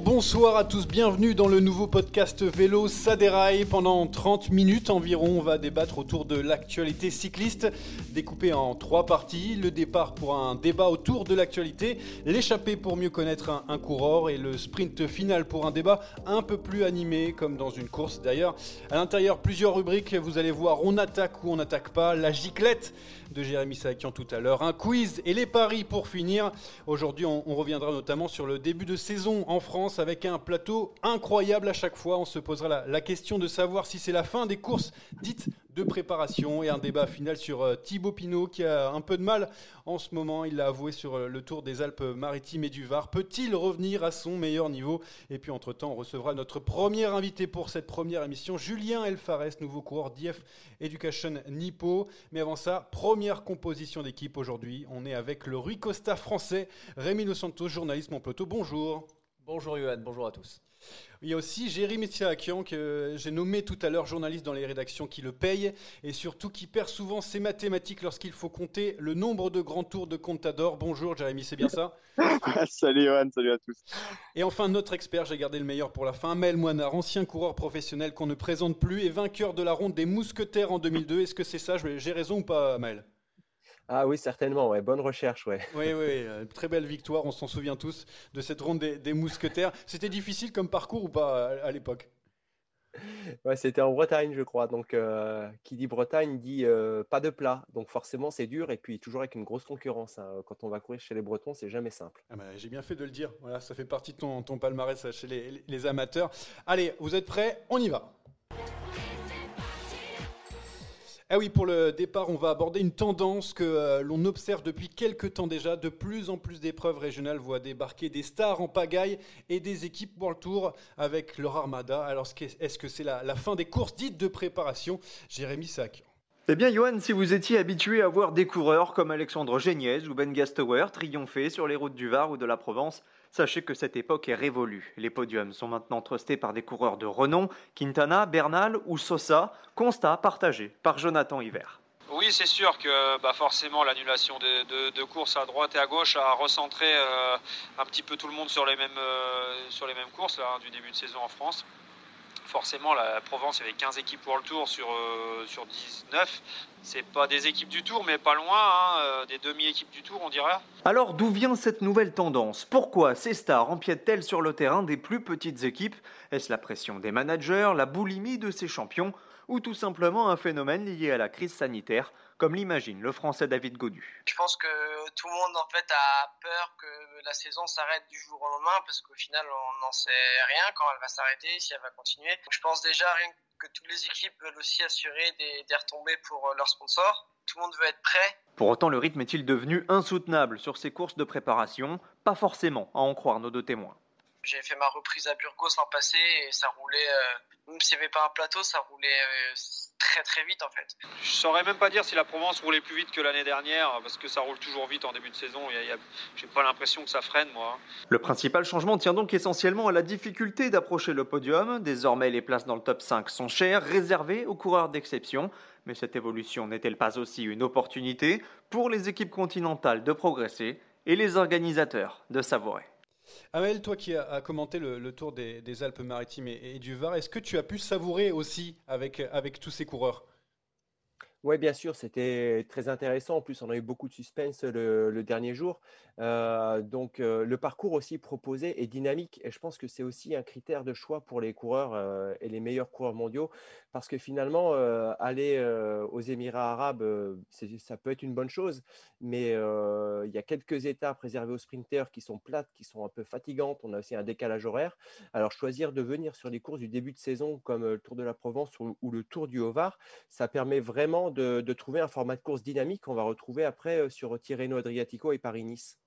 bonsoir à tous, bienvenue dans le nouveau podcast Vélo Ça déraille. Pendant 30 minutes environ, on va débattre autour de l'actualité cycliste, découpée en trois parties. Le départ pour un débat autour de l'actualité, l'échappée pour mieux connaître un, un, coureur et le sprint final pour un débat un peu plus animé, comme dans une course d'ailleurs. À l'intérieur, plusieurs rubriques, vous allez voir, on attaque ou on n'attaque pas, la giclette de Jérémy Sakian tout à l'heure, un quiz et les paris pour finir. Aujourd'hui, on, on reviendra notamment sur le début de saison en France avec un plateau incroyable à chaque fois. On se posera la, question de savoir si c'est la fin des courses dites de préparation et un débat final sur euh, Thibaut Pinot qui a un peu de mal en ce moment. Il l'a avoué sur euh, le Tour des Alpes-Maritimes et du Var. Peut-il revenir à son meilleur niveau? Et puis entre-temps, on recevra notre premier invité pour cette première émission, Julien Elfares, nouveau coureur d'IF Education Nippo. Mais avant ça, première composition d'équipe aujourd'hui. On est avec le Rui Costa français, Rémi Los Santos, journaliste mon. Bonjour. Bonjour Yohan, bonjour à tous. Il y a aussi Jérémy Tsiakian, que j'ai nommé tout à l'heure journaliste dans les rédactions qui le payent et surtout qui perd souvent ses mathématiques lorsqu'il faut compter le nombre de grands tours de Contador. Bonjour Jérémy, c'est bien ça? Salut Johan, salut à tous. Et enfin notre expert, j'ai gardé le meilleur pour la fin, Maël Moinard, ancien coureur professionnel qu'on ne présente plus et vainqueur de la ronde des Mousquetaires en 2002. Est-ce que c'est ça? J'ai raison ou pas Maël ah oui, certainement, ouais. bonne recherche. Ouais. Oui, oui, euh, très belle victoire, on s'en souvient tous de cette ronde des, des mousquetaires. C'était difficile comme parcours ou pas à, à l'époque? Ouais, c'était en Bretagne, je crois. Donc, euh, qui dit Bretagne dit euh, pas de plat. Donc, forcément, c'est dur. Et puis, toujours avec une grosse concurrence. Hein. Quand on va courir chez les Bretons, c'est jamais simple. Ah bah, J'ai bien fait de le dire. Voilà, ça fait partie de ton, ton palmarès chez les, les amateurs. Allez, vous êtes prêts? On y va. Ah oui, pour le départ, on va aborder une tendance que euh, l'on observe depuis quelques temps déjà. De plus en plus d'épreuves régionales voient débarquer des stars en pagaille et des équipes World Tour avec leur armada. Alors, est-ce que c'est la, la, fin des courses dites de préparation? Jérémy Sac. Eh bien, Johan, si vous étiez habitué à voir des coureurs comme Alexandre Géniez ou Ben Gastower triompher sur les routes du Var ou de la Provence, Sachez que cette époque est révolue. Les podiums sont maintenant trustés par des coureurs de renom, Quintana, Bernal ou Sosa, constat partagé par Jonathan Hiver. Oui, c'est sûr que bah, forcément l'annulation de, courses à droite et à gauche a recentré euh, un petit peu tout le monde sur les mêmes, euh, courses hein, du début de saison en France forcément la Provence avait 15 équipes pour le tour sur, euh, sur 19 c'est pas des équipes du tour mais pas loin hein, euh, des demi-équipes du tour on dirait. Alors d'où vient cette nouvelle tendance? Pourquoi ces stars empiètent-elles sur le terrain des plus petites équipes? Est-ce la pression des managers la boulimie de ces champions ou tout simplement un phénomène lié à la crise sanitaire? Comme l'imagine le français David Godu. Je pense que tout le monde en fait a peur que la saison s'arrête du jour au lendemain parce qu'au final on n'en sait rien quand elle va s'arrêter, si elle va continuer. Je pense déjà rien que toutes les équipes veulent aussi assurer des, des retombées pour leurs sponsors. Tout le monde veut être prêt. Pour autant, le rythme est-il devenu insoutenable sur ces courses de préparation? Pas forcément, à en croire nos deux témoins. J'ai fait ma reprise à Burgos l'an passé et ça roulait, euh, même s'il n'y avait pas un plateau, ça roulait euh, très très vite en fait. Je saurais même pas dire si la Provence roulait plus vite que l'année dernière parce que ça roule toujours vite en début de saison. J'ai pas l'impression que ça freine moi. Le principal changement tient donc essentiellement à la difficulté d'approcher le podium. Désormais, les places dans le top 5 sont chères, réservées aux coureurs d'exception. Mais cette évolution n'est-elle pas aussi une opportunité pour les équipes continentales de progresser et les organisateurs de savourer? Amel, toi qui as, commenté le, tour des, Alpes-Maritimes et, du Var, est-ce que tu as pu savourer aussi avec, avec tous ces coureurs? Oui, bien sûr, c'était très intéressant. En plus, on a eu beaucoup de suspense le, dernier jour. Euh, donc, euh, le parcours aussi proposé est dynamique. Et je pense que c'est aussi un critère de choix pour les coureurs euh, et les meilleurs coureurs mondiaux. Parce que finalement, aller aux Émirats arabes, ça peut être une bonne chose. Mais il y a quelques étapes réservées aux sprinters qui sont plates, qui sont un peu fatigantes. On a aussi un décalage horaire. Alors, choisir de venir sur les courses du début de saison, comme le Tour de la Provence ou, ou le Tour du Haut-Var, ça permet vraiment de, trouver un format de course dynamique qu'on va retrouver après euh, sur Tirreno Adriatico et Paris-Nice.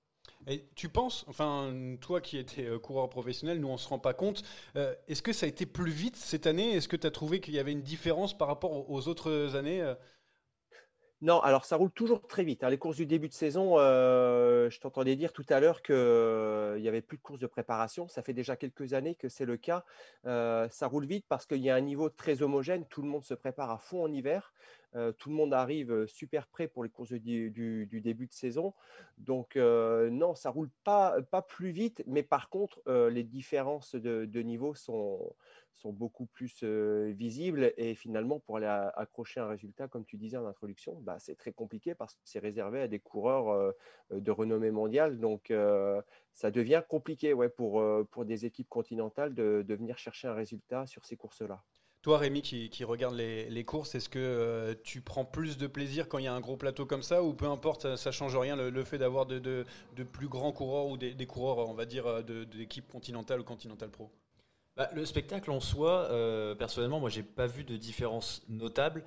Et tu penses, enfin, toi qui étais euh, coureur professionnel, nous on se rend pas compte, euh, est-ce que ça a été plus vite cette année? Est-ce que tu as trouvé qu'il y avait une différence par rapport aux autres années non, alors ça roule toujours très vite. Hein. Les courses du début de saison, euh, je t'entendais dire tout à l'heure qu'il euh, n'y avait plus de courses de préparation. Ça fait déjà quelques années que c'est le cas. Euh, ça roule vite parce qu'il y a un niveau très homogène. Tout le monde se prépare à fond en hiver. Tout le monde arrive super prêt pour les courses du, début de saison. Donc non, ça roule pas, pas plus vite. Mais par contre, les différences de niveau sont, sont beaucoup plus visibles. Et finalement, pour aller accrocher un résultat, comme tu disais en introduction, bah, c'est très compliqué parce que c'est réservé à des coureurs de renommée mondiale. Donc, ça devient compliqué ouais, pour, pour des équipes continentales de, de venir chercher un résultat sur ces courses-là. Toi, Rémi, qui, regarde les, courses, est-ce que tu prends plus de plaisir quand il y a un gros plateau comme ça, ou peu importe, ça, change rien le, fait d'avoir de, plus grands coureurs ou des, coureurs, on va dire, d'équipes continentales ou continentales pro? Bah, le spectacle en soi, euh, personnellement, moi, j'ai pas vu de différence notable.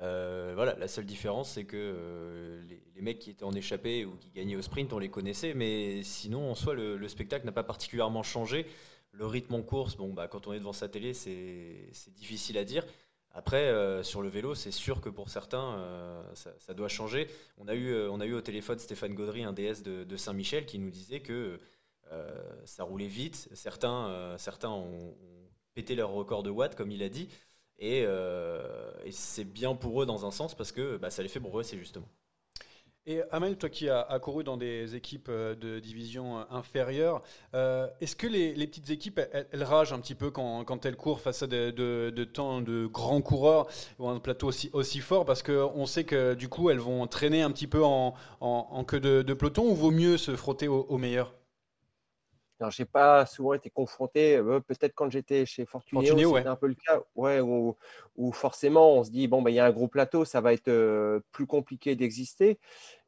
Euh, voilà, la seule différence, c'est que euh, les, mecs qui étaient en échappée ou qui gagnaient au sprint, on les connaissait, mais sinon, en soi, le, spectacle n'a pas particulièrement changé. Le rythme en course, bon, bah, quand on est devant sa télé, c'est difficile à dire. Après, sur le vélo, c'est sûr que pour certains, ça, doit changer. On a, eu, on a eu au téléphone Stéphane Gaudry, un DS de Saint-Michel, qui nous disait que euh, ça roulait vite. Certains, euh, ont, pété leur record de watts, comme il a dit. Euh, et, c'est bien pour eux dans un sens parce que bah, ça les fait progresser justement. Et Amel, toi qui as, couru dans des équipes de division inférieure, est-ce que les, petites équipes, elles, ragent un petit peu quand, elles courent face à de, de, temps de grands coureurs ou un plateau aussi, aussi fort? Parce qu'on sait que du coup, elles vont traîner un petit peu en, en, queue de, peloton ou vaut mieux se frotter aux meilleurs alors, j'ai pas souvent été confronté, euh, peut-être quand j'étais chez Fortunéo, c'était un peu le cas, ouais, où, forcément on se dit, bon, bah, il y a un gros plateau, ça va être euh, plus compliqué d'exister.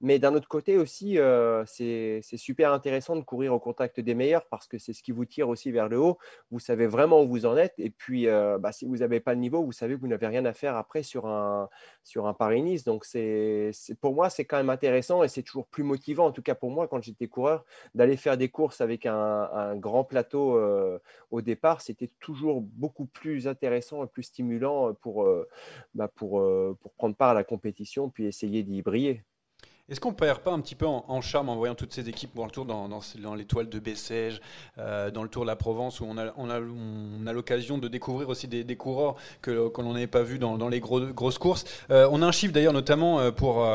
Mais d'un autre côté aussi, euh, c'est super intéressant de courir au contact des meilleurs parce que c'est ce qui vous tire aussi vers le haut. Vous savez vraiment où vous en êtes. Et puis, euh, bah, si vous n'avez pas le niveau, vous savez que vous n'avez rien à faire après sur un, sur un Paris-Nice. Donc, c'est pour moi, c'est quand même intéressant et c'est toujours plus motivant, en tout cas pour moi, quand j'étais coureur, d'aller faire des courses avec un, grand plateau euh, au départ. C'était toujours beaucoup plus intéressant et plus stimulant pour, bah, pour, pour prendre part à la compétition puis essayer d'y briller. Est-ce qu'on perd pas un petit peu en, charme en voyant toutes ces équipes pour le tour dans, dans, l'étoile de Bessèges, euh, dans le tour de la Provence, où on a, on a, on a l'occasion de découvrir aussi des, coureurs que, l'on n'avait pas vus dans, dans les grosses courses. Euh, on a un chiffre d'ailleurs notamment euh, pour,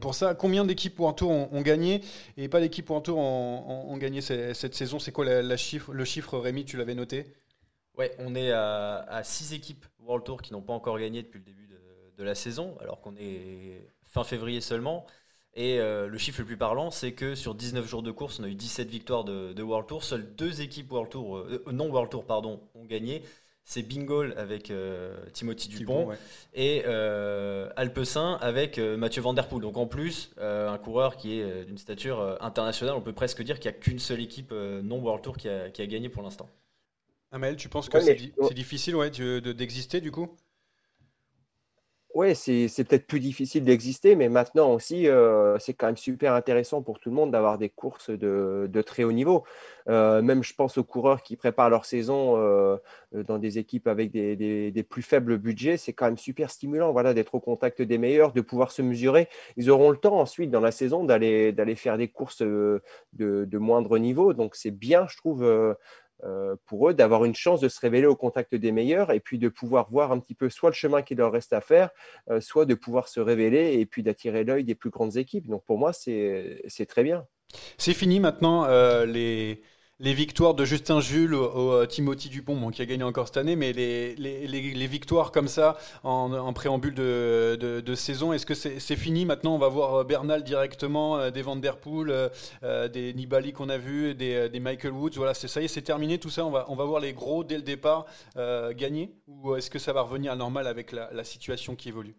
pour ça. Combien d'équipes pour un tour ont, gagné et pas d'équipes pour un tour ont, gagné cette, saison? C'est quoi le chiffre, Rémi, tu l'avais noté? Ouais, on est à 6 équipes World Tour qui n'ont pas encore gagné depuis le début de la saison, alors qu'on est fin février seulement. Et euh, le chiffre le plus parlant, c'est que sur 19 jours de course, on a eu 17 victoires de, World Tour. Seules deux équipes World Tour, euh, non World Tour, pardon, ont gagné. C'est Bingle avec euh, Timothy Dupont et Alpecin avec Mathieu Van Der Poel. Donc en plus, un coureur qui est d'une stature internationale, on peut presque dire qu'il n'y a qu'une seule équipe non World Tour qui a, gagné pour l'instant. Amel, tu penses que c'est difficile ouais, d'exister du coup? Oui, c'est peut-être plus difficile d'exister, mais maintenant aussi, euh, c'est quand même super intéressant pour tout le monde d'avoir des courses de, très haut niveau. Euh, même, je pense aux coureurs qui préparent leur saison euh, dans des équipes avec des, plus faibles budgets. C'est quand même super stimulant voilà, d'être au contact des meilleurs, de pouvoir se mesurer. Ils auront le temps ensuite dans la saison d'aller faire des courses de, moindre niveau. Donc, c'est bien, je trouve pour eux d'avoir une chance de se révéler au contact des meilleurs et puis de pouvoir voir un petit peu soit le chemin qu'il leur reste à faire, euh, soit de pouvoir se révéler et puis d'attirer l'œil des plus grandes équipes. Donc pour moi, c'est très bien. C'est fini maintenant euh, les, les victoires de Justin Jules au, euh, Timothy Dupont, qui a gagné encore cette année, mais les, victoires comme ça en, préambule de, saison, est-ce que c'est fini maintenant? On va voir euh, Bernal directement, euh, des Van Der Poel, des Nibali qu'on a vus, des, Michael Woods. Voilà, ça y est, c'est terminé tout ça. On va, on va voir les gros dès le départ gagner Ou est-ce que ça va revenir à normal avec la situation qui évolue?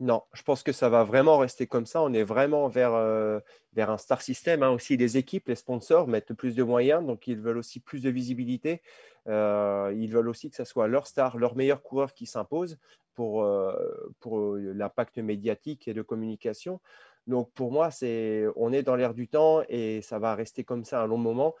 Non, je pense que ça va vraiment rester comme ça. On est vraiment vers, euh, un star system. Hein. Aussi, les équipes, les sponsors mettent plus de moyens, donc ils veulent aussi plus de visibilité. Euh, ils veulent aussi que ce soit leur star, leur meilleur coureur qui s'impose pour, euh, l'impact médiatique et de communication. Donc pour moi, c'est, on est dans l'air du temps et ça va rester comme ça un long moment.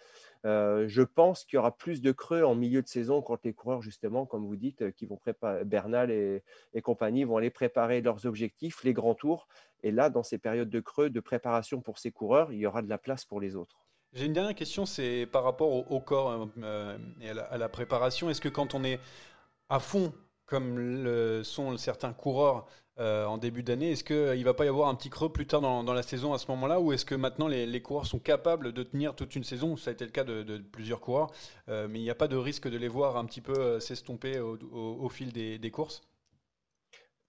Euh, je pense qu'il y aura plus de creux en milieu de saison quand les coureurs, justement, comme vous dites, euh, qui vont préparer, Bernal et, compagnie, vont aller préparer leurs objectifs, les grands tours. Et là, dans ces périodes de creux, de préparation pour ces coureurs, il y aura de la place pour les autres. J'ai une dernière question, c'est par rapport au, corps euh, et à la, préparation. Est-ce que quand on est à fond, comme le sont certains coureurs euh, en début d'année. Est-ce qu'il ne va pas y avoir un petit creux plus tard dans, la saison à ce moment-là ou est-ce que maintenant les, coureurs sont capables de tenir toute une saison? Ça a été le cas de, plusieurs coureurs, euh, mais il n'y a pas de risque de les voir un petit peu euh, s'estomper au, fil des, courses?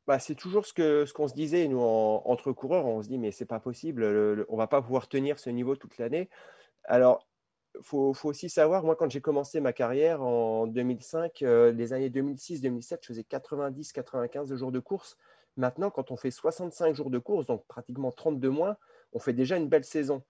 Bah, c'est toujours ce qu'on se disait, nous, entre coureurs. On se dit, mais c'est pas possible, on on va pas pouvoir tenir ce niveau toute l'année. Alors, faut, faut, aussi savoir, moi, quand j'ai commencé ma carrière en 2005, les années 2006-2007, je faisais 90-95 jours de course. Maintenant, quand on fait 65 jours de course, donc pratiquement 32 mois, on fait déjà une belle saison.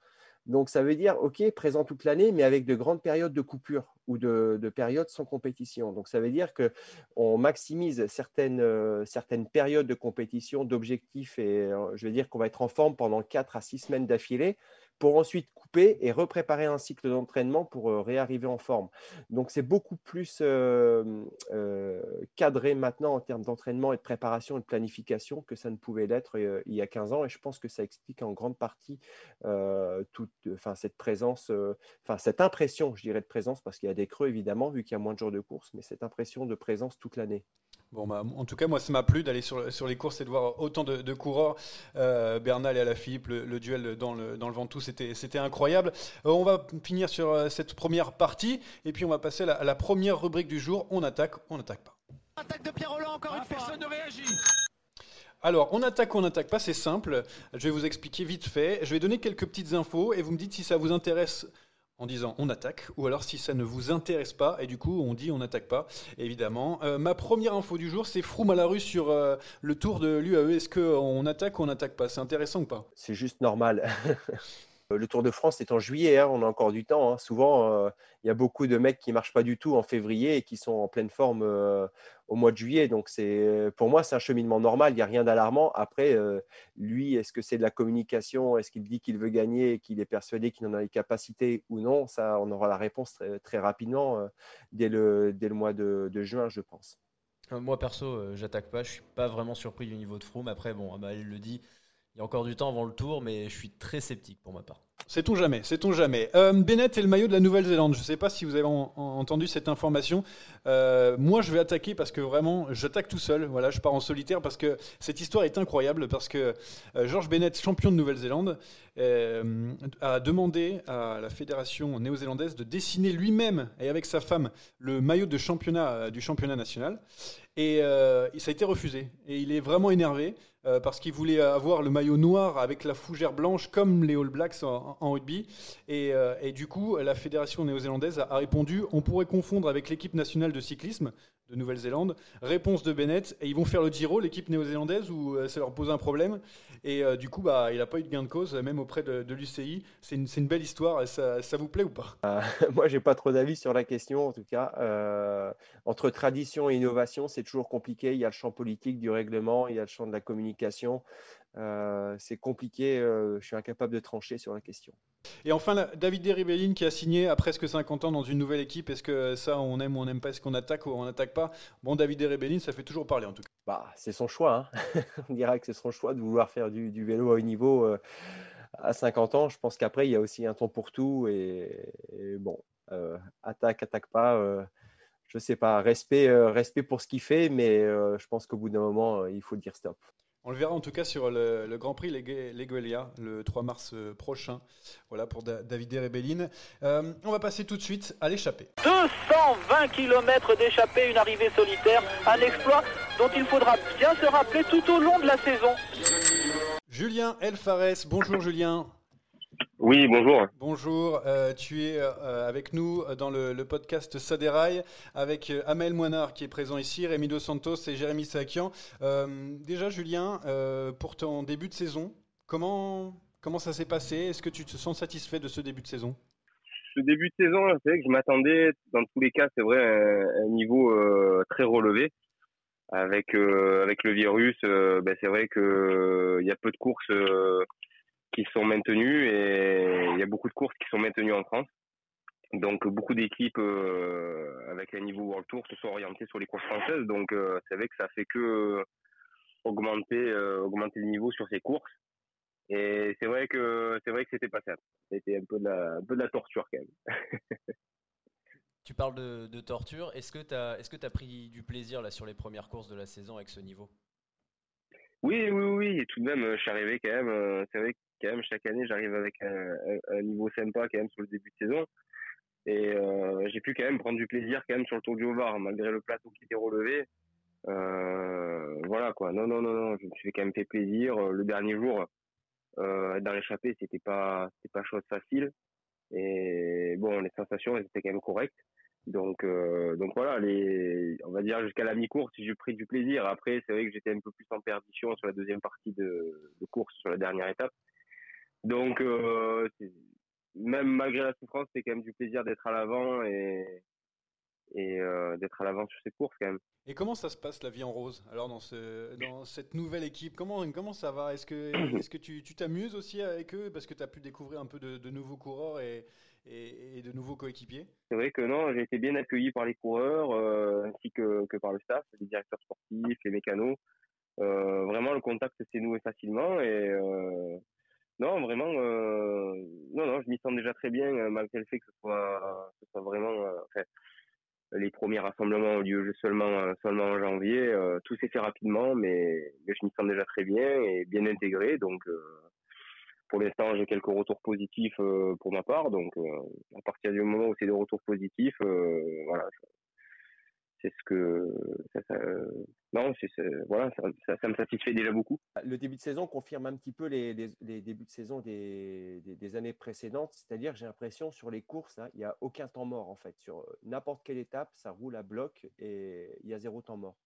Donc ça veut dire, OK, présent toute l'année, mais avec de grandes périodes de coupure ou de, périodes sans compétition. Donc ça veut dire qu'on maximise certaines, euh, certaines périodes de compétition, d'objectifs, et euh, je veux dire qu'on va être en forme pendant 4 à 6 semaines d'affilée pour ensuite couper et repréparer un cycle d'entraînement pour euh, réarriver en forme. Donc c'est beaucoup plus cadré maintenant en termes d'entraînement et de préparation et de planification que ça ne pouvait l'être il y a 15 ans et je pense que ça explique en grande partie toute, cette présence, enfin cette impression, je dirais, de présence parce qu'il y a des creux évidemment vu qu'il y a moins de jours de course, mais cette impression de présence toute l'année. Bon, bah, en tout cas, moi, ça m'a plu d'aller sur, sur, les courses et de voir autant de, coureurs. Euh, Bernal et Alaphilippe, le, le duel dans le, dans le Ventoux, c'était incroyable. Euh, on va finir sur euh, cette première partie et puis on va passer à la, première rubrique du jour. On attaque, on n'attaque pas. Attaque de Pierre Roland, encore une fois. Personne ne réagit. Alors, on attaque ou on n'attaque pas, c'est simple. Je vais vous expliquer vite fait. Je vais donner quelques petites infos et vous me dites si ça vous intéresse en disant on attaque, ou alors si ça ne vous intéresse pas, et du coup on dit on n'attaque pas, évidemment. Euh, ma première info du jour, c'est la rue sur euh, le tour de l'UAE. Est-ce qu'on attaque ou on n'attaque pas? C'est intéressant ou pas? C'est juste normal. Euh, le Tour de France est en juillet, hein, on a encore du temps. Hein. Souvent, euh, il y a beaucoup de mecs qui marchent pas du tout en février et qui sont en pleine forme euh, au mois de juillet. Donc, c'est pour moi, c'est un cheminement normal. Il n'y a rien d'alarmant. Après, lui, est-ce que c'est de la communication? Est-ce qu'il dit qu'il veut gagner et qu'il est persuadé qu'il en a les capacités ou non? Ça, on aura la réponse très, rapidement dès, le, mois de, juin, je pense. Moi, perso, j'attaque pas. Je suis pas vraiment surpris du niveau de Froome. Après, bon, bah, il le dit il y a encore du temps avant le tour, mais je suis très sceptique pour ma part. Sait-on jamais, sait-on jamais. Euh, Bennett est le maillot de la Nouvelle-Zélande. Je ne sais pas si vous avez entendu cette information. Euh, moi, je vais attaquer parce que vraiment, j'attaque tout seul. Voilà, je pars en solitaire parce que cette histoire est incroyable. Parce que euh, George Bennett, champion de Nouvelle-Zélande, a demandé à la fédération néo-zélandaise de dessiner lui-même et avec sa femme le maillot de championnat du championnat national. Et ça a été refusé. Et il est vraiment énervé. Euh, parce qu'il voulait avoir le maillot noir avec la fougère blanche comme les All Blacks en, rugby. Euh, et, du coup, la fédération néo-zélandaise a, répondu on pourrait confondre avec l'équipe nationale de cyclisme, de Nouvelle-Zélande. Réponse de Bennett, et ils vont faire le Giro, l'équipe néo-zélandaise, où ça leur pose un problème. Et du coup, bah, il n'a pas eu de gain de cause, même auprès de, l'UCI. C'est une, belle histoire, ça, ça, vous plaît ou pas? Moi, j'ai pas trop d'avis sur la question, en tout cas. entre tradition et innovation, c'est toujours compliqué. Il y a le champ politique du règlement, il y a le champ de la communication. Euh, c'est compliqué, euh, je suis incapable de trancher sur la question. Et enfin, David Deribelline qui a signé à presque 50 ans dans une nouvelle équipe. Est-ce que ça, on aime ou on n'aime pas? Est-ce qu'on attaque ou on n'attaque pas? Bon, David Deribelline, ça fait toujours parler en tout cas. Bah, c'est son choix. Hein. on dirait que c'est son choix de vouloir faire du, vélo à haut niveau euh, à 50 ans. Je pense qu'après, il y a aussi un temps pour tout. Et, bon, attaque, attaque pas. je sais pas. Respect, respect pour ce qu'il fait, mais je pense qu'au bout d'un moment, il faut dire stop. On le verra en tout cas sur le, Grand Prix Leguelia le 3 mars euh, prochain. Voilà pour David Rebellin. Euh, on va passer tout de suite à l'échappée. 220 km d'échappée, une arrivée solitaire, un exploit dont il faudra bien se rappeler tout au long de la saison. Julien Elfares, bonjour Julien. Oui, bonjour. Bonjour, euh, tu es euh, avec nous dans le, podcast Saderail avec euh, Amel Moinard qui est présent ici, Rémi Dos Santos et Jérémy Sakian. déjà, Julien, pour ton début de saison, comment, comment ça s'est passé? Est-ce que tu te sens satisfait de ce début de saison? Ce début de saison, c'est vrai que je m'attendais, dans tous les cas, c'est vrai, à un niveau très relevé. Avec, avec le virus, ben, c'est vrai qu'il y a peu de courses qui sont maintenus et il y a beaucoup de courses qui sont maintenues en France. Donc beaucoup d'équipes euh, avec un niveau World Tour se sont orientées sur les courses françaises. Donc euh, c'est vrai que ça fait que augmenter euh, augmenter le niveau sur ces courses. Et c'est vrai que c'est vrai que c'était pas simple. C'était un peu de la torture quand même. tu parles de, de torture. Est-ce que tu as est-ce que tu as pris du plaisir là sur les premières courses de la saison avec ce niveau? Oui, oui, oui, et tout de même, je suis arrivé quand même. C'est vrai que quand même chaque année j'arrive avec un, niveau sympa quand même sur le début de saison. Et euh, j'ai pu quand même prendre du plaisir quand même sur le Tour du Haut-Var malgré le plateau qui était relevé. Euh, voilà quoi. Non non non non je me suis quand même fait plaisir. Le dernier jour euh, dans l'échappée c'était pas c'était pas chose facile. Et bon les sensations elles étaient quand même correctes donc euh, donc voilà les on va dire jusqu'à la mi-course j'ai pris du plaisir. Après c'est vrai que j'étais un peu plus en perdition sur la deuxième partie de, course sur la dernière étape. Donc, euh, même malgré la souffrance, c'est quand même du plaisir d'être à l'avant et, et euh, d'être à l'avant sur ces courses quand même. Et comment ça se passe la vie en rose Alors dans, ce, dans cette nouvelle équipe, comment, comment ça va? Est-ce que, est que tu t'amuses aussi avec eux? Parce que tu as pu découvrir un peu de, nouveaux coureurs et, de nouveaux coéquipiers C'est vrai que non, j'ai été bien accueilli par les coureurs euh, ainsi que, par le staff, les directeurs sportifs, les mécanos. vraiment, le contact s'est noué facilement et non, vraiment, euh, non, non, je m'y sens déjà très bien, euh, malgré le fait que ce soit, vraiment, euh, enfin, les premiers rassemblements ont lieu seulement, seulement en janvier. tout s'est fait rapidement, mais, mais je m'y sens déjà très bien et bien intégré. Donc, pour l'instant, j'ai quelques retours positifs pour ma part. Donc, à partir du moment où c'est des retours positifs, voilà, c'est ce que ça, non voilà ça, me satisfait déjà beaucoup. Le début de saison confirme un petit peu les, débuts de saison des, années précédentes. C'est-à-dire j'ai l'impression sur les courses hein, il n'y a aucun temps mort en fait. Sur n'importe quelle étape ça roule à bloc et il y a zéro temps mort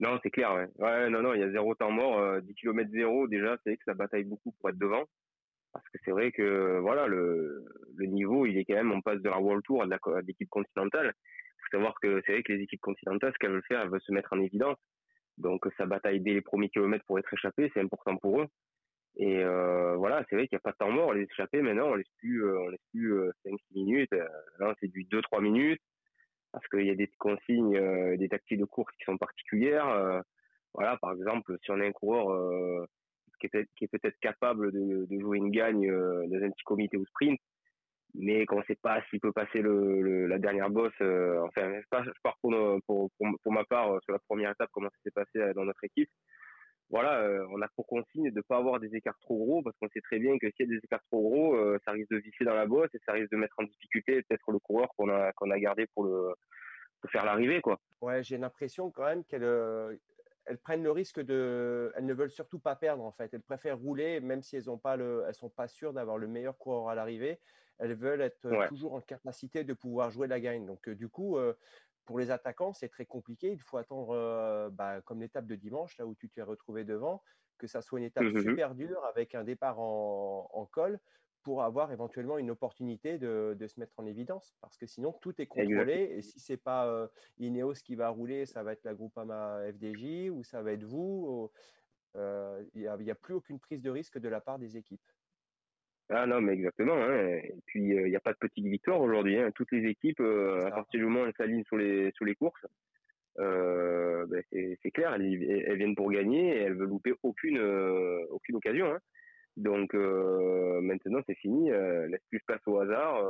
non c'est clair ouais. non non il y a zéro temps mort 10 km zéro déjà c'est que ça bataille beaucoup pour être devant parce que c'est vrai que voilà le, niveau il est quand même on passe de la World Tour à l'équipe continentale faut savoir que c'est vrai que les équipes continentales, ce qu'elles veulent faire, elles veulent se mettre en évidence. Donc ça bataille dès les premiers kilomètres pour être échappé, c'est important pour eux. Et euh, voilà, c'est vrai qu'il n'y a pas de temps mort. Les échappés, maintenant, on laisse plus, euh, on laisse plus 5-6 euh, minutes. Là, c'est du 2-3 minutes parce qu'il y a des consignes, des tactiques de course qui sont particulières. voilà, par exemple, si on a un coureur qui est, peut-être capable de, jouer une gagne dans un petit comité ou sprint, mais qu'on ne sait pas s'il peut passer la dernière bosse. Euh, enfin, je pars, pour, pour, pour, ma part euh, sur la première étape, comment ça s'est passé euh, dans notre équipe. Voilà, on a pour consigne de ne pas avoir des écarts trop gros parce qu'on sait très bien que s'il y a des écarts trop gros, ça risque de visser dans la bosse et ça risque de mettre en difficulté peut-être le coureur qu'on a qu'on a gardé pour le pour faire l'arrivée quoi. Ouais, j'ai l'impression quand même qu'elles elles prennent le risque de, elles ne veulent surtout pas perdre en fait. Elles préfèrent rouler même si elles ont pas le, elles sont pas sûres d'avoir le meilleur coureur à l'arrivée elles veulent être toujours en capacité de pouvoir jouer la gagne. Donc, du coup, pour les attaquants, c'est très compliqué. Il faut attendre, bah, comme l'étape de dimanche, là où tu t'es retrouvé devant, que ça soit une étape Mmh super dure avec un départ en, en col pour avoir éventuellement une opportunité de, de se mettre en évidence. Parce que sinon, tout est contrôlé. Et si ce n'est pas euh, Ineos qui va rouler, ça va être la Groupama FDJ ou ça va être vous. Euh, Il n'y a plus aucune prise de risque de la part des équipes. Ah non, mais exactement. hein. Et puis, euh, il n'y a pas de petite victoire aujourd'hui. hein. Toutes les équipes, euh, à partir du moment où elles s'alignent sur les, sur les courses, euh, ben, c'est clair, elles, viennent pour gagner et elles veulent louper aucune, euh, aucune occasion. hein. Donc maintenant, c'est fini. Laisse plus place au hasard.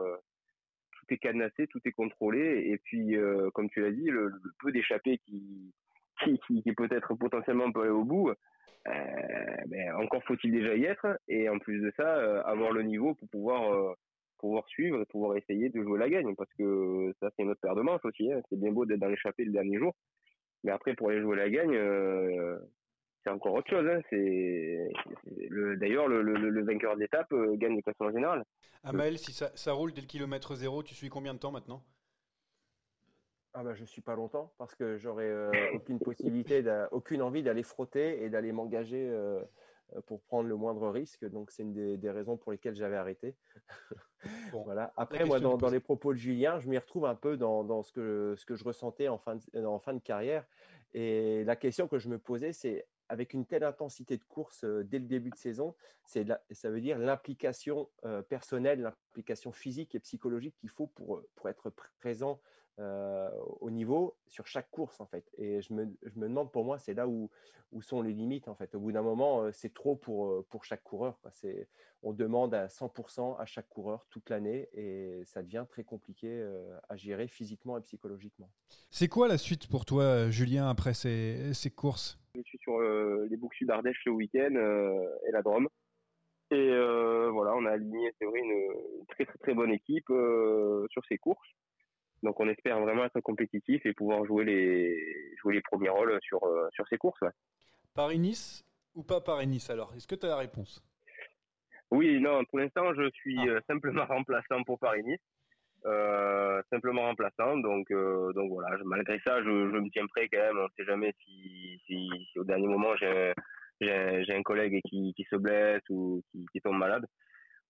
tout est cadenassé, tout est contrôlé. Et puis, comme tu l'as dit, le, le peu d'échappés qui, qui, qui, qui peut-être potentiellement peut aller au bout, ben, encore faut-il déjà y être. Et en plus de ça, euh, avoir le niveau pour pouvoir, euh, pouvoir suivre et pouvoir essayer de jouer la gagne. Parce que ça, c'est une autre paire de manches aussi. hein. C'est bien beau d'être dans l'échappée le dernier jour. Mais après, pour aller jouer la gagne, euh, c'est encore autre chose. Hein. C'est c'est- le- D'ailleurs, le, vainqueur d'étape euh, gagne les classements général. Amael, si ça roule dès le kilomètre zéro, tu suis combien de temps maintenant? Ah bah, je suis pas longtemps parce que j'aurais euh, aucune possibilité, aucune envie d'aller frotter et d'aller m'engager euh, euh, pour prendre le moindre risque. Donc c'est une des, des raisons pour lesquelles j'avais arrêté. Bon, Voilà. Après, moi, dans, les propos de Julien, je m'y retrouve un peu dans, dans ce, que, ce que je ressentais en fin de, en fin de carrière. Et la question que je me posais, c'est avec une telle intensité de course euh, dès le début de saison, c'est ça veut dire l'implication euh, personnelle, l'implication physique et psychologique qu'il faut pour, pour être présent euh, au niveau sur chaque course en fait. Et je me, je me demande pour moi, c'est là où, où sont les limites en fait. Au bout d'un moment, euh, c'est trop pour, euh, pour chaque coureur. quoi. C'est, on demande à 100% à chaque coureur toute l'année et ça devient très compliqué euh, à gérer physiquement et psychologiquement. C'est quoi la suite pour toi, Julien, après ces, ces courses? Je suis sur euh, les boucles sud-Ardèche le week-end euh, et la Drôme. Et euh, voilà, on a aligné, c'est vrai, une, une très très très bonne équipe euh, sur ces courses. Donc on espère vraiment être compétitif et pouvoir jouer les jouer les premiers rôles sur euh, sur ces courses. ouais. Paris-Nice ou pas Paris-Nice alors? Est-ce que tu as la réponse? Oui, non, pour l'instant, je suis euh, simplement remplaçant pour Paris-Nice. Euh, simplement remplaçant, donc euh, donc voilà. je- malgré ça, je, je me tiens prêt quand même. On ne sait jamais si, si, si au dernier moment j'ai un- un, collègue qui, qui se blesse ou qui, qui tombe malade.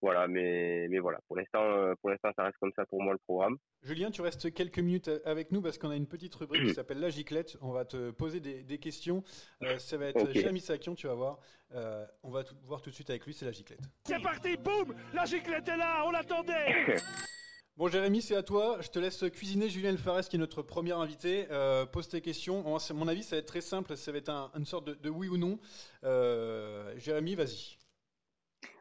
Voilà, mais mais voilà. Pour l'instant, euh, pour l'instant, ça reste comme ça pour moi le programme. Julien, tu restes quelques minutes avec nous parce qu'on a une petite rubrique qui s'appelle La Giclette. On va te poser des, des questions. Euh, ça va être Ok. Jérémy Sakion, tu vas voir. Euh, on va tout- voir tout de suite avec lui, c'est La Giclette. C'est parti, boum La giclette est là, on l'attendait Bon, Jérémy, c'est à toi. Je te laisse cuisiner Julien Alfarès, qui est notre premier invité. Euh, pose tes questions. À mon avis, ça va être très simple. Ça va être un- une sorte de, de oui ou non. Euh, Jérémy, vas-y.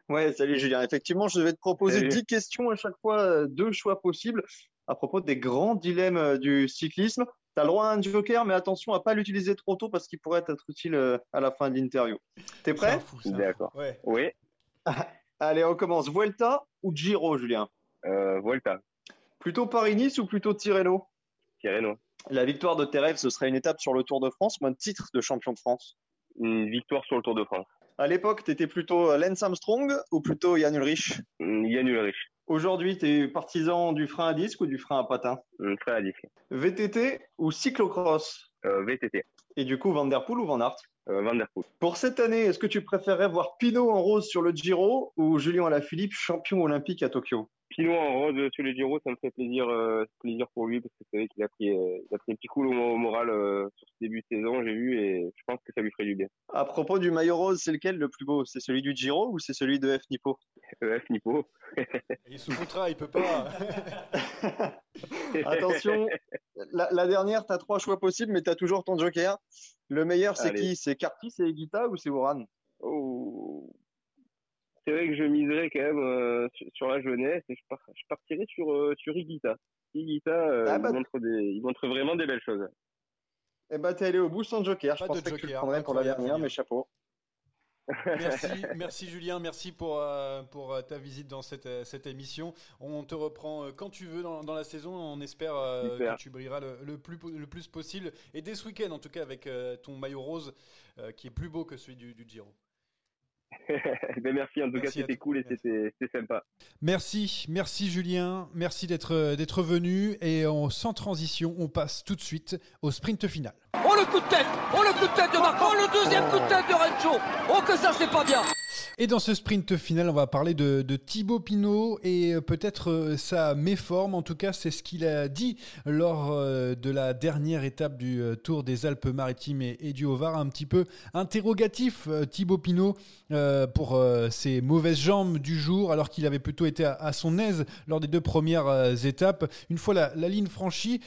Ouais, salut Julien. Effectivement, je vais te proposer Salut. 10 questions à chaque fois, euh, deux choix possibles à propos des grands dilemmes euh, du cyclisme. Tu as le droit à un joker, mais attention à pas l'utiliser trop tôt parce qu'il pourrait être utile euh, à la fin de l'interview. T'es prêt? D'accord. Ouais. Oui, Allez, on commence. Vuelta ou Giro, Julien? Euh, Volta, Plutôt Paris-Nice ou plutôt Tirreno? Tirreno. La victoire de tes rêves, ce serait une étape sur le Tour de France ou un titre de champion de France? Une victoire sur le Tour de France. À l'époque, tu étais plutôt Lance Armstrong ou plutôt Jan Ulrich? Yann Ulrich, Aujourd'hui, tu es partisan du frein à disque ou du frein à patin? Hum, frère à disque. VTT ou cyclocross? Euh, VTT, Et du coup, Van Der Poel ou Van Aert? Euh, Van Der Poel. Pour cette année, est-ce que tu préférerais voir Pinot en rose sur le Giro ou Julien Alaphilippe champion olympique à Tokyo? Pinot en rose sur le Giro, ça me fait plaisir, euh, plaisir pour lui parce que c'est vrai qu'il a pris, euh, il a pris un petit coup au au moral euh, sur ce début de saison, j'ai vu, et je pense que ça lui ferait du bien. À propos du maillot rose, c'est lequel le plus beau? C'est celui du Giro ou c'est celui de F Nippo EF Nippo. Il est sous contrat, il peut pas. Attention, la, la dernière, tu as trois choix possibles, mais tu as toujours ton joker. Le meilleur, c'est qui? C'est Carty, c'est Guita ou c'est Oran? Oh. C'est vrai que je miserais quand même euh, sur, sur la jeunesse et je, par- je partirais sur, euh, sur Higuita. Higuita, euh, Ah bah- il, montre des, il montre vraiment des belles choses. Eh ben, t'es allé au bout sans joker. Je Pas pensais que tu le joker, prendrais pour la dernière, Julien. mais chapeau. Merci, merci Julien, merci pour, euh, pour ta visite dans cette, cette émission. On te reprend quand tu veux dans, dans la saison. On espère euh, que tu brilleras le, le plus, po- le plus possible. Et dès ce week-end, en tout cas, avec euh, ton maillot rose euh, qui est plus beau que celui du, du Giro. Merci, en tout cas, c'était cool et c'était sympa. Merci, merci Julien, merci d'être d'être venu. Et sans transition, on passe tout de suite au sprint final. Oh le coup de tête! Oh le coup de tête de Marco! Oh le deuxième coup de tête de Rencho Oh que ça c'est pas bien et dans ce sprint final, on va parler de, Thibaut Pinot et euh, peut-être euh, sa méforme. En tout cas, c'est ce qu'il a dit lors euh, de la dernière étape du Tour des Alpes-Maritimes et, du haut Un petit peu interrogatif, Thibaut Pinot, pour ses mauvaises jambes du jour, alors qu'il avait plutôt été à, son aise lors des deux premières étapes. Une fois la, ligne franchie,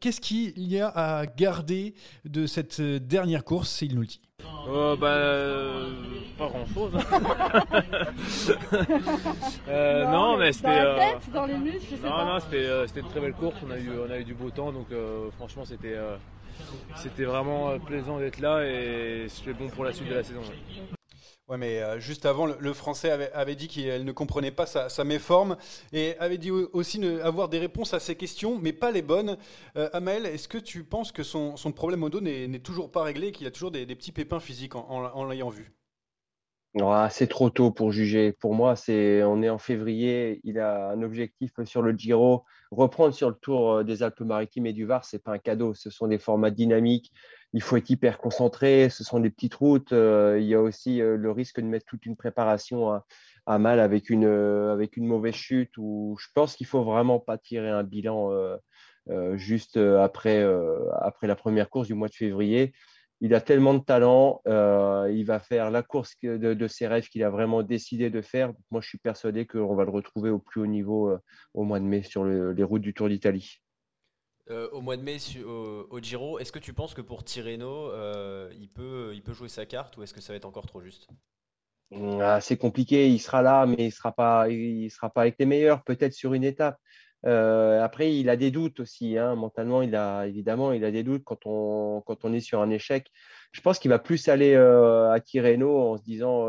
qu'est-ce qu'il y a à garder de cette dernière course? Il nous le dit. Euh, bah, euh, pas grand chose. euh, non, mais c'était. Dans la tête, dans les muscles, je sais non, pas. Non, c'était une très belle course. On a eu, on a eu du beau temps, donc franchement, c'était c'était vraiment plaisant d'être là et c'était bon pour la suite de la saison. Ouais, mais euh, juste avant, le, Français avait, dit qu'elle ne comprenait pas sa, méforme et avait dit aussi avoir des réponses à ses questions, mais pas les bonnes. Euh, Amael, est-ce que tu penses que son, problème au dos n'est toujours pas réglé et qu'il a toujours des, petits pépins physiques en, l'ayant vu? Ah, c'est trop tôt pour juger. Pour moi, c'est on est en février. Il a un objectif sur le Giro. Reprendre sur le Tour euh, des Alpes-Maritimes et du Var, c'est pas un cadeau. Ce sont des formats dynamiques il faut être hyper concentré. Ce sont des petites routes. Euh, il y a aussi euh, le risque de mettre toute une préparation à, mal avec une, euh, avec une mauvaise chute. Où je pense qu'il faut vraiment pas tirer un bilan juste après, après la première course du mois de février. Il a tellement de talent. il va faire la course de, ses rêves qu'il a vraiment décidé de faire. Moi, je suis persuadé qu'on va le retrouver au plus haut niveau au mois de mai sur les routes du Tour d'Italie. Euh, au mois de mai au, Giro, est-ce que tu penses que pour Tirreno, euh, il, peut, il peut jouer sa carte ou est-ce que ça va être encore trop juste? Ah, C'est compliqué, il sera là, mais il ne sera, pas, il sera pas avec les meilleurs, peut-être sur une étape. Euh, après, il a des doutes aussi. Hein. Mentalement, il a évidemment, il a des doutes quand on, quand on est sur un échec. Je pense qu'il va plus aller à Tirreno en se disant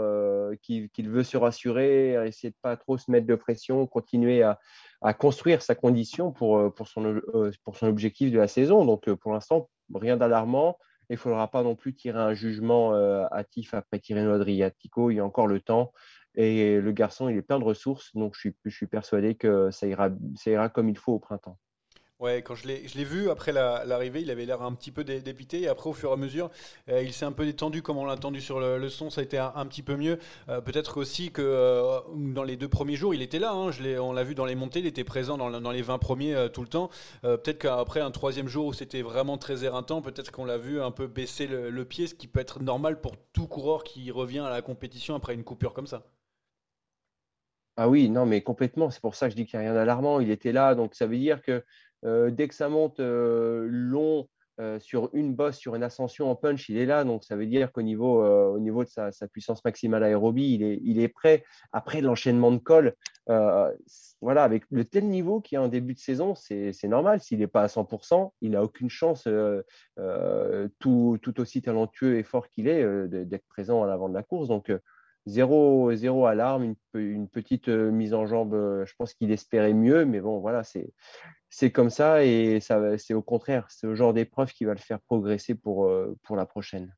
qu'il veut se rassurer, essayer de pas trop se mettre de pression, continuer à, à construire sa condition pour, euh, euh, pour son objectif de la saison. Donc, euh, pour l'instant, rien d'alarmant. Il ne faudra pas non plus tirer un jugement hâtif après Tirreno Adriatico. Il y a encore le temps. Et le garçon, il est plein de ressources. Donc, je suis, persuadé que ça ira comme il faut au printemps. Ouais, quand je l'ai vu après l'arrivée, il avait l'air un petit peu dépité. Et après, au fur et à mesure, euh, il s'est un peu détendu, comme on l'a entendu sur le, son, ça a été un, petit peu mieux. Euh, peut-être aussi que euh, dans les deux premiers jours, il était là. Hein, on l'a vu dans les montées, il était présent dans, les 20 premiers tout le temps. peut-être qu'après un troisième jour où c'était vraiment très éreintant, peut-être qu'on l'a vu un peu baisser le, le pied, ce qui peut être normal pour tout coureur qui revient à la compétition après une coupure comme ça. Ah oui, non, mais complètement. C'est pour ça que je dis qu'il n'y a rien d'alarmant. Il était là, donc ça veut dire que euh, dès que ça monte euh, long euh, sur une bosse, sur une ascension en punch, il est là. Donc, ça veut dire qu'au niveau, au niveau de sa, puissance maximale aérobie, il est, il est prêt. Après l'enchaînement de col, voilà, avec le tel niveau qu'il y a en début de saison, c'est normal. S'il n'est pas à 100%, il n'a aucune chance, tout, tout, aussi talentueux et fort qu'il est, d'être présent à l'avant de la course. Donc, zéro, zéro alarme, une, petite mise en jambe. Je pense qu'il espérait mieux, mais bon, voilà, c'est c'est comme ça et ça, c'est au contraire, c'est le genre d'épreuve qui va le faire progresser pour, euh, pour la prochaine.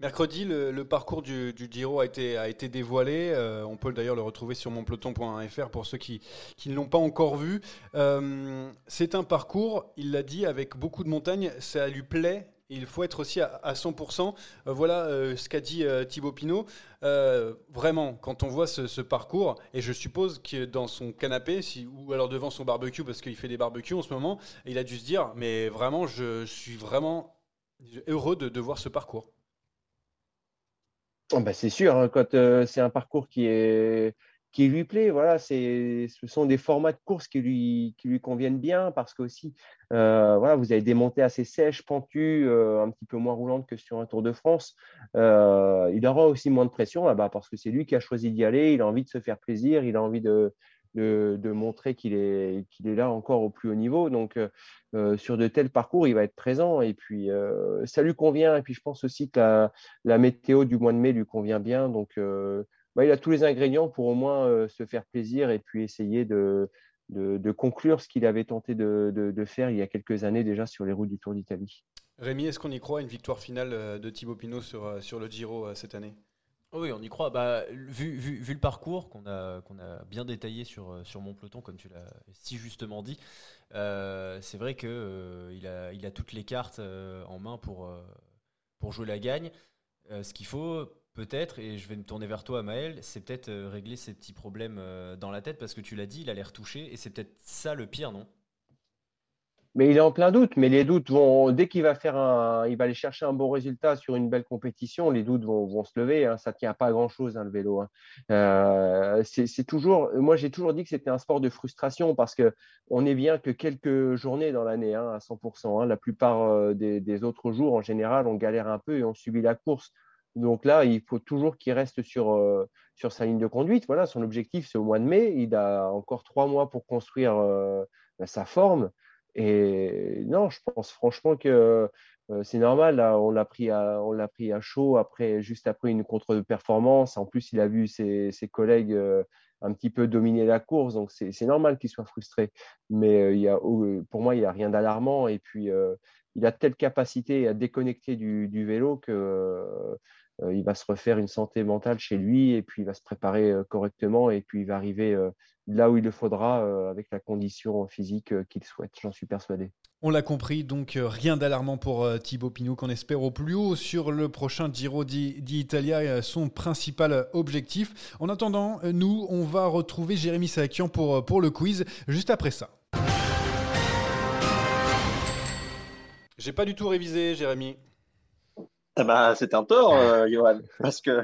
Mercredi, le, parcours du, Giro a été, a été dévoilé. Euh, on peut d'ailleurs le retrouver sur monpeloton.fr pour ceux qui, qui ne l'ont pas encore vu. Euh, c'est un parcours, il l'a dit, avec beaucoup de montagnes. Ça lui plaît il faut être aussi à, 100%. Euh, voilà euh, ce qu'a dit euh, Thibaut Pinot. vraiment, quand on voit ce, parcours, et je suppose que dans son canapé, ou alors devant son barbecue, parce qu'il fait des barbecues en ce moment, il a dû se dire, mais vraiment, je suis vraiment heureux de, voir ce parcours. Oh, bah, c'est sûr, hein, c'est un parcours qui est qui lui plaît. Voilà, c'est, ce sont des formats de course qui lui, qui lui conviennent bien parce que aussi, euh, voilà, vous avez des montées assez sèches, pentues, euh, un petit peu moins roulantes que sur un Tour de France. Euh, il aura aussi moins de pression là-bas parce que c'est lui qui a choisi d'y aller. Il a envie de se faire plaisir, il a envie de, de, montrer qu'il est, qu'il est là encore au plus haut niveau. Donc, sur de tels parcours, il va être présent et puis ça lui convient. Et puis, je pense aussi que la, météo du mois de mai lui convient bien. Donc, bah, il a tous les ingrédients pour au moins euh, se faire plaisir et puis essayer de, de, conclure ce qu'il avait tenté de, de, faire il y a quelques années déjà sur les routes du Tour d'Italie. Rémi, est-ce qu'on y croit une victoire finale euh, de Thibaut Pinot sur, euh, sur le Giro cette année? Oui, on y croit. Bah, vu, vu, vu le parcours qu'on a, qu'on a bien détaillé sur, sur mon peloton, comme tu l'as si justement dit, euh, c'est vrai qu'il euh, il a, il a toutes les cartes euh, en main pour, pour jouer la gagne. ce qu'il faut, peut-être, et je vais me tourner vers toi, Maël, c'est peut-être régler ces petits problèmes dans la tête, parce que tu l'as dit, il a l'air touché, et c'est peut-être ça le pire, non? Mais il est en plein doute. Mais les doutes vont, dès qu'il va faire un, il va aller chercher un bon résultat sur une belle compétition, les doutes vont, se lever. Hein. Ça ne tient pas à grand chose, hein, le vélo. Hein. Euh, c'est toujours, moi j'ai toujours dit que c'était un sport de frustration parce que on est bien que quelques journées dans l'année à 100%. La plupart euh, des, autres jours, en général, on galère un peu et on subit la course. Donc là, il faut toujours qu'il reste sur, euh, sur sa ligne de conduite. Voilà, son objectif, c'est au mois de mai. Il a encore trois mois pour construire sa forme. Et non, je pense franchement que euh, c'est normal. on l'a pris à, pris à chaud après, juste après une contre-performance. En plus, il a vu ses, collègues euh, un petit peu dominer la course, donc c'est normal qu'il soit frustré. Mais euh, il y a, pour moi, il n'y a rien d'alarmant. Et puis, il a telle capacité à déconnecter du vélo que il va se refaire une santé mentale chez lui et puis il va se préparer correctement et puis il va arriver là où il le faudra euh, avec la condition physique euh, qu'il souhaite, j'en suis persuadé. On l'a compris, donc euh, rien d'alarmant pour Thibaut Pinot qu'on espère au plus haut sur le prochain Giro d'Italia, son principal objectif. En attendant, nous, on va retrouver Jérémy Sakian pour, pour le quiz juste après ça. J'ai pas du tout révisé, Jérémy. Ah bah, c'est un tort, euh, Johan, parce que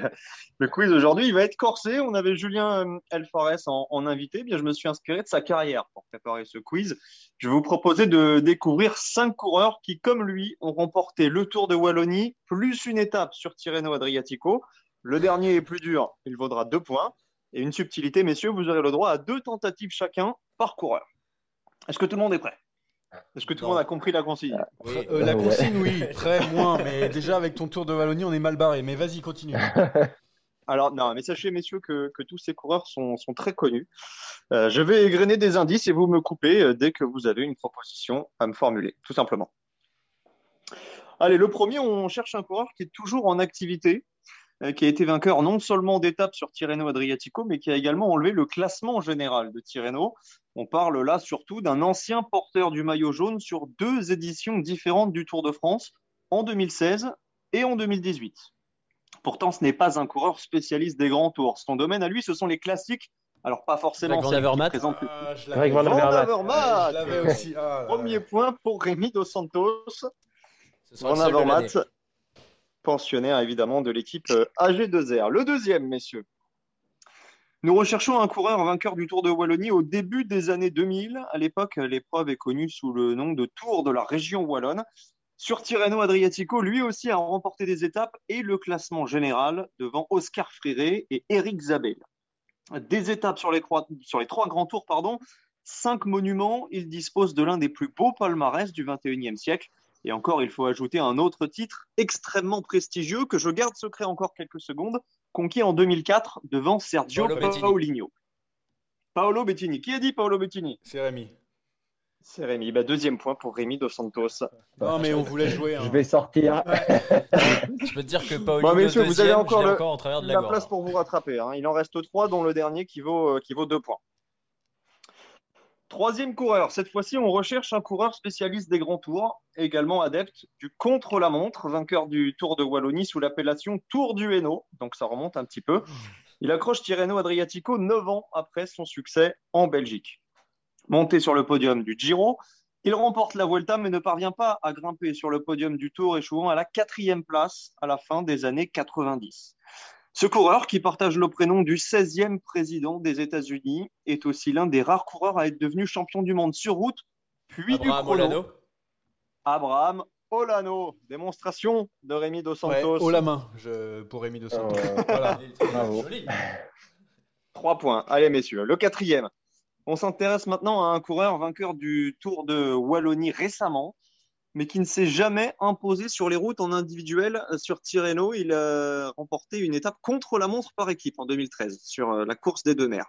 le quiz aujourd'hui, il va être corsé. On avait Julien euh, Elfares en, invité. Eh bien, je me suis inspiré de sa carrière pour préparer ce quiz. Je vais vous proposer de découvrir cinq coureurs qui, comme lui, ont remporté le Tour de Wallonie, plus une étape sur Tirreno Adriatico. Le dernier est plus dur, il vaudra deux points. Et une subtilité, messieurs, vous aurez le droit à deux tentatives chacun par coureur. Est-ce que tout le monde est prêt? Est-ce que tout le monde a compris la consigne? Euh, La consigne, oui, très moins. Mais déjà, avec ton tour de Wallonie, on est mal barré. Mais vas-y, continue. Alors, non, mais sachez, messieurs, que, tous ces coureurs sont, très connus. Euh, je vais égrener des indices et vous me coupez euh, dès que vous avez une proposition à me formuler, tout simplement. Allez, le premier, on cherche un coureur qui est toujours en activité, qui a été vainqueur non seulement d'étapes sur Tirreno Adriatico, mais qui a également enlevé le classement général de Tirreno. On parle là surtout d'un ancien porteur du maillot jaune sur deux éditions différentes du Tour de France, en 2016 et en 2018. Pourtant, ce n'est pas un coureur spécialiste des grands tours. Son domaine à lui, ce sont les classiques. Alors, pas forcément Van Avermaet. Ah, Van ah, Premier point pour Rémi Dos Santos. Van Avermaet, pensionnaire évidemment de l'équipe euh, AG2R. Le deuxième, messieurs. Nous recherchons un coureur vainqueur du Tour de Wallonie au début des années 2000. À l'époque, l'épreuve est connue sous le nom de Tour de la région wallonne. Sur Tirreno Adriatico, lui aussi a remporté des étapes et le classement général devant Oscar Freire et Eric Zabel. Des étapes sur les, trois grands tours, pardon, cinq monuments. Il dispose de l'un des plus beaux palmarès du 21e siècle. Et encore, il faut ajouter un autre titre extrêmement prestigieux que je garde secret encore quelques secondes, conquis en 2004 devant Sergio Paolo Paolo Bettini. Qui a dit Paolo Bettini? C'est Rémi. C'est Rémi. Bah, deuxième point pour Rémi Dos Santos. Non, mais on voulait jouer. Hein. Je vais sortir. je peux te dire que Paolo bon, messieurs, vous avez encore, en travers de la, place pour vous rattraper. Hein. Il en reste trois, dont le dernier qui vaut, euh, qui vaut deux points. Troisième coureur. Cette fois-ci, on recherche un coureur spécialiste des grands tours, également adepte du contre-la-montre, vainqueur du Tour de Wallonie sous l'appellation Tour du Hainaut. Donc ça remonte un petit peu. Il accroche Tirreno Adriatico neuf ans après son succès en Belgique. Monté sur le podium du Giro, il remporte la Vuelta mais ne parvient pas à grimper sur le podium du Tour, échouant à la quatrième place à la fin des années 90. Ce coureur, qui partage le prénom du 16e président des États-Unis, est aussi l'un des rares coureurs à être devenu champion du monde sur route, puis du chrono. Olano. Abraham Olano. Démonstration de Rémi Dos Santos. Ouais, la main pour Rémi Dos Santos. Oh. voilà. Trois points. Allez, messieurs. Le quatrième. On s'intéresse maintenant à un coureur vainqueur du Tour de Wallonie récemment, mais qui ne s'est jamais imposé sur les routes en individuel. Euh, sur Tirreno, il a remporté une étape contre la montre par équipe en 2013 sur euh, la course des deux mers.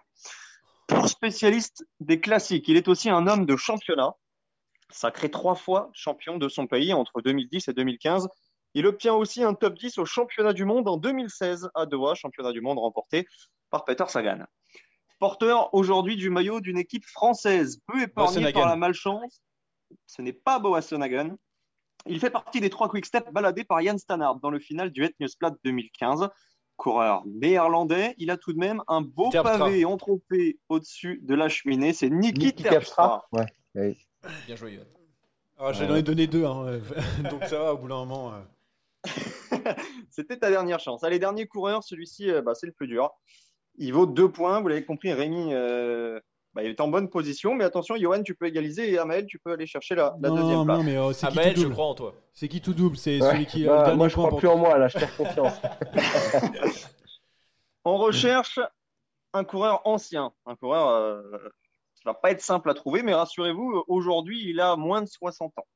Pour spécialiste des classiques, il est aussi un homme de championnat, sacré trois fois champion de son pays entre 2010 et 2015. Il obtient aussi un top 10 au championnat du monde en 2016 à Doha, championnat du monde remporté par Peter Sagan. Porteur aujourd'hui du maillot d'une équipe française, peu épargné par la malchance, ce n'est pas Boas Sonagan. Il fait partie des trois quick-step baladés par Jan Stannard dans le final du Het Nieuwsblad 2015. Coureur néerlandais, il a tout de même un beau pavé entrompé au-dessus de la cheminée. C'est Niki, Terpstra. Ouais. Bien joué. Ah, J'en ai donné deux, hein. donc ça va au bout d'un moment. Euh. C'était ta dernière chance. Allez, dernier coureur, celui-ci, euh, bah, c'est le plus dur. Il vaut deux points, vous l'avez compris, Rémi euh, bah, il est en bonne position, mais attention, Johan, tu peux égaliser et Amael, tu peux aller chercher la, deuxième place. Non, mais c'est qui tout je crois en toi. C'est qui tout double? C'est celui qui. Bah, moi, je crois plus en moi, là, je perds confiance. On recherche un coureur ancien, un coureur euh, qui va pas être simple à trouver, mais rassurez-vous, aujourd'hui, il a moins de 60 ans.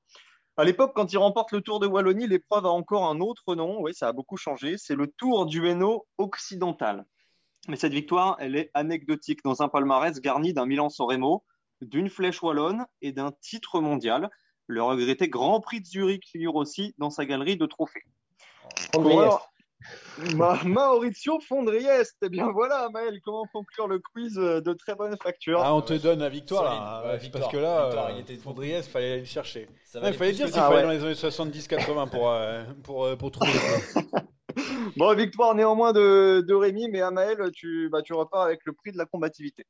À l'époque, quand il remporte le Tour de Wallonie, l'épreuve a encore un autre nom. Oui, ça a beaucoup changé. C'est le Tour du Hainaut occidental. Mais cette victoire, elle est anecdotique dans un palmarès garni d'un Milan-San Remo, d'une flèche wallonne et d'un titre mondial. Le regretté Grand Prix de Zurich figure aussi dans sa galerie de trophées. Maurizio Fondriest. Eh bien voilà, Maël, comment conclure le quiz de très bonne facture ah, On te donne la victoire, là, parce que là, il était Fondriest, fallait aller le chercher. il fallait dire qu'il fallait dans les années 70-80 pour, euh, pour, euh, pour trouver. bon, victoire néanmoins de, de Rémi, mais Amael, tu, bah, tu repars avec le prix de la combativité.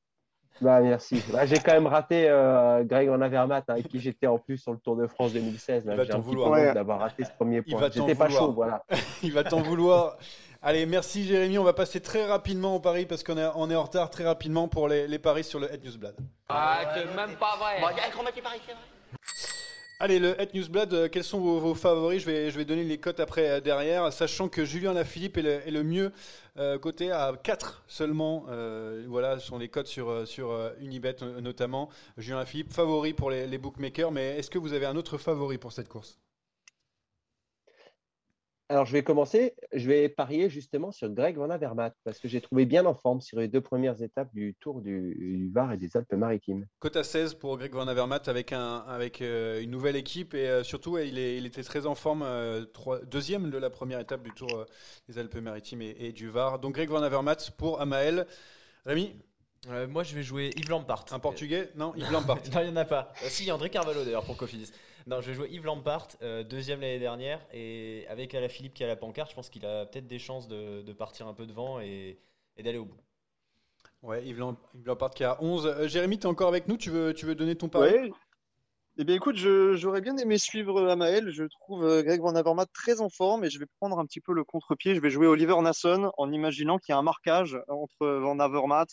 Bah, merci. Bah, j'ai quand même raté euh, Greg Van Avermaet, hein, avec qui j'étais en plus sur le Tour de France 2016. Là, j'ai un vouloir. d'avoir raté ce premier point. J'étais pas chaud, voilà. Il va t'en vouloir. Allez, merci Jérémy. On va passer très rapidement au pari parce qu'on est, on est en retard très rapidement pour les, les paris sur le Head Newsblad. Ah, c'est même pas vrai. Bon, paris, c'est vrai. Allez, le Het Newsblad, euh, quels sont vos, favoris? Je vais, donner les cotes après euh, derrière, sachant que Julien Lafilippe est le, le mieux euh, coté à 4 seulement. voilà, ce sont les cotes sur, Unibet notamment. Julien Lafilippe, favori pour les bookmakers, mais est-ce que vous avez un autre favori pour cette course? Alors, je vais commencer. Je vais parier justement sur Greg Van Avermaet parce que j'ai trouvé bien en forme sur les deux premières étapes du Tour du, Var et des Alpes-Maritimes. Cote à 16 pour Greg Van Avermaet avec, un, avec euh, une nouvelle équipe et euh, surtout, il, est, il, était très en forme, euh, deuxième de la première étape du Tour des Alpes-Maritimes et, du Var. Donc, Greg Van Avermaet pour Amael. Rémi? Moi, je vais jouer Yves Lampart. Un portugais? Non, Yves Lampart. non, il n'y en a pas. si, André Carvalho d'ailleurs pour Cofidis. Non, je vais jouer Yves Lampart, euh, deuxième l'année dernière, et avec Philippe qui a la pancarte, je pense qu'il a peut-être des chances de, partir un peu devant et, d'aller au bout. Ouais, Yves, Lampart qui a 11. Euh, Jérémy, tu es encore avec nous? Tu veux, tu veux donner ton pari? Eh bien, écoute, j'aurais bien aimé suivre Amael. Je trouve euh, Greg Van Avermaet très en forme et je vais prendre un petit peu le contre-pied. Je vais jouer Oliver Nasson en imaginant qu'il y a un marquage entre Van Avermaet,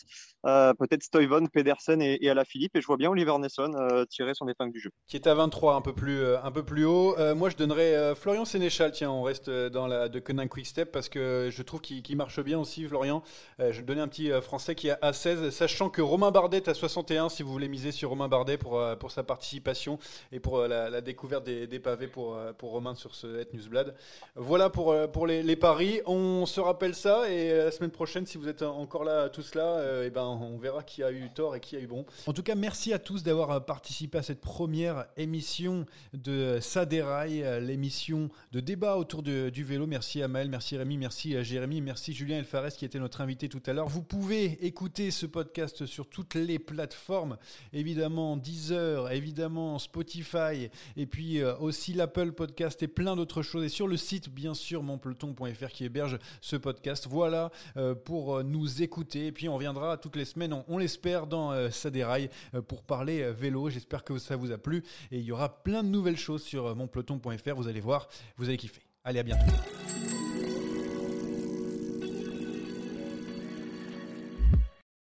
euh, peut-être Stuyven, Pedersen et, et Philippe. Et je vois bien Oliver Nasson euh, tirer son épingle du jeu. Qui est à 23, un peu plus, un peu plus haut. moi, je donnerais Florian Sénéchal. Tiens, on reste dans la de Conan Quick Step parce que je trouve qu'il marche bien aussi, Florian. je vais donner un petit français qui est à 16, sachant que Romain Bardet est à 61 si vous voulez miser sur Romain Bardet pour, pour sa participation et pour euh, la, découverte des, pavés pour, euh, pour Romain sur ce Het Newsblad. Voilà pour, euh, pour les, paris. On se rappelle ça et la semaine prochaine, si vous êtes encore là tous là, et ben, on verra qui a eu tort et qui a eu bon. En tout cas, merci à tous d'avoir participé à cette première émission de Saderail, l'émission de débat autour du vélo. Merci à Maël, merci Rémi, merci à Jérémy, merci Julien Elfares qui était notre invité tout à l'heure. Vous pouvez écouter ce podcast sur toutes les plateformes, évidemment Deezer, évidemment Spotify et puis euh, aussi l'Apple Podcast et plein d'autres choses. Et sur le site, bien sûr, monpeloton.fr qui héberge ce podcast. Voilà euh, pour euh, nous écouter. Et puis on reviendra toutes les semaines, on, l'espère, dans Ça pour parler vélo. J'espère que ça vous a plu. Et il y aura plein de nouvelles choses sur monpeloton.fr. Vous allez voir, vous allez kiffer. Allez, à bientôt.